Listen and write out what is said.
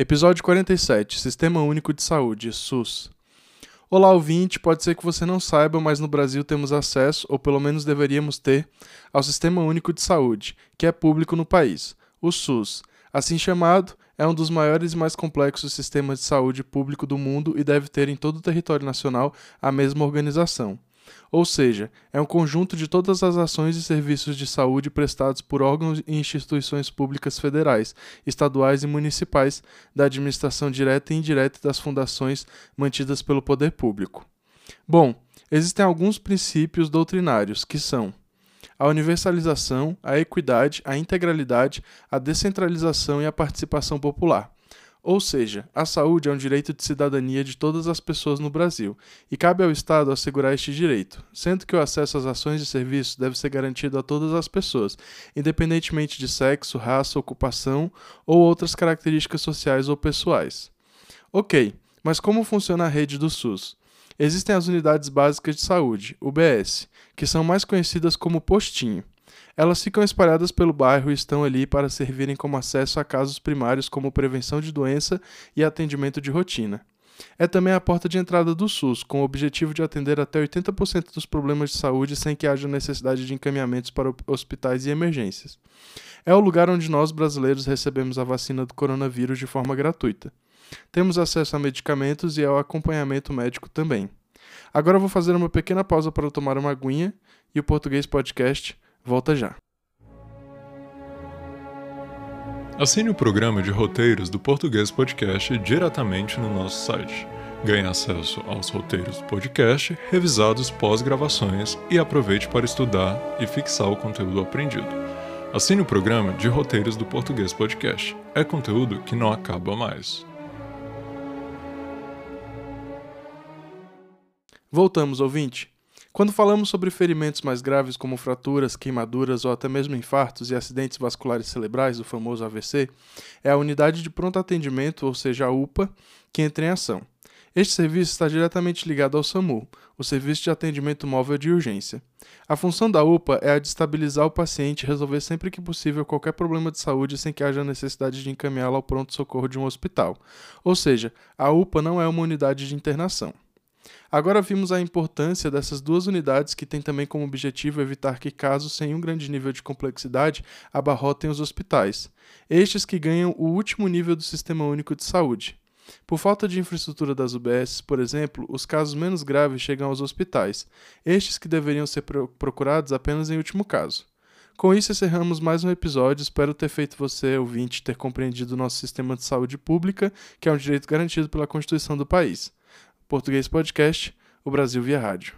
Episódio 47 Sistema Único de Saúde, SUS. Olá, ouvinte. Pode ser que você não saiba, mas no Brasil temos acesso, ou pelo menos deveríamos ter, ao Sistema Único de Saúde, que é público no país, o SUS. Assim chamado, é um dos maiores e mais complexos sistemas de saúde público do mundo e deve ter em todo o território nacional a mesma organização. Ou seja, é um conjunto de todas as ações e serviços de saúde prestados por órgãos e instituições públicas federais, estaduais e municipais, da administração direta e indireta das fundações mantidas pelo poder público. Bom, existem alguns princípios doutrinários que são a universalização, a equidade, a integralidade, a descentralização e a participação popular. Ou seja, a saúde é um direito de cidadania de todas as pessoas no Brasil, e cabe ao Estado assegurar este direito, sendo que o acesso às ações e serviços deve ser garantido a todas as pessoas, independentemente de sexo, raça, ocupação ou outras características sociais ou pessoais. Ok, mas como funciona a rede do SUS? Existem as unidades básicas de saúde, UBS, que são mais conhecidas como postinho. Elas ficam espalhadas pelo bairro e estão ali para servirem como acesso a casos primários como prevenção de doença e atendimento de rotina. É também a porta de entrada do SUS, com o objetivo de atender até 80% dos problemas de saúde sem que haja necessidade de encaminhamentos para hospitais e emergências. É o lugar onde nós, brasileiros, recebemos a vacina do coronavírus de forma gratuita. Temos acesso a medicamentos e ao acompanhamento médico também. Agora vou fazer uma pequena pausa para tomar uma aguinha e o Português Podcast Volta já. Assine o programa de roteiros do Português Podcast diretamente no nosso site. Ganhe acesso aos roteiros do podcast, revisados pós-gravações e aproveite para estudar e fixar o conteúdo aprendido. Assine o programa de roteiros do Português Podcast. É conteúdo que não acaba mais. Voltamos, ouvinte. Quando falamos sobre ferimentos mais graves como fraturas, queimaduras ou até mesmo infartos e acidentes vasculares cerebrais, o famoso AVC, é a unidade de pronto atendimento, ou seja, a UPA, que entra em ação. Este serviço está diretamente ligado ao SAMU, o Serviço de Atendimento Móvel de Urgência. A função da UPA é a de estabilizar o paciente e resolver sempre que possível qualquer problema de saúde sem que haja necessidade de encaminhá-lo ao pronto-socorro de um hospital. Ou seja, a UPA não é uma unidade de internação. Agora vimos a importância dessas duas unidades que têm também como objetivo evitar que casos sem um grande nível de complexidade abarrotem os hospitais, estes que ganham o último nível do Sistema Único de Saúde. Por falta de infraestrutura das UBS, por exemplo, os casos menos graves chegam aos hospitais, estes que deveriam ser procurados apenas em último caso. Com isso, encerramos mais um episódio. Espero ter feito você, ouvinte, ter compreendido o nosso sistema de saúde pública, que é um direito garantido pela Constituição do país. Português Podcast, o Brasil via rádio.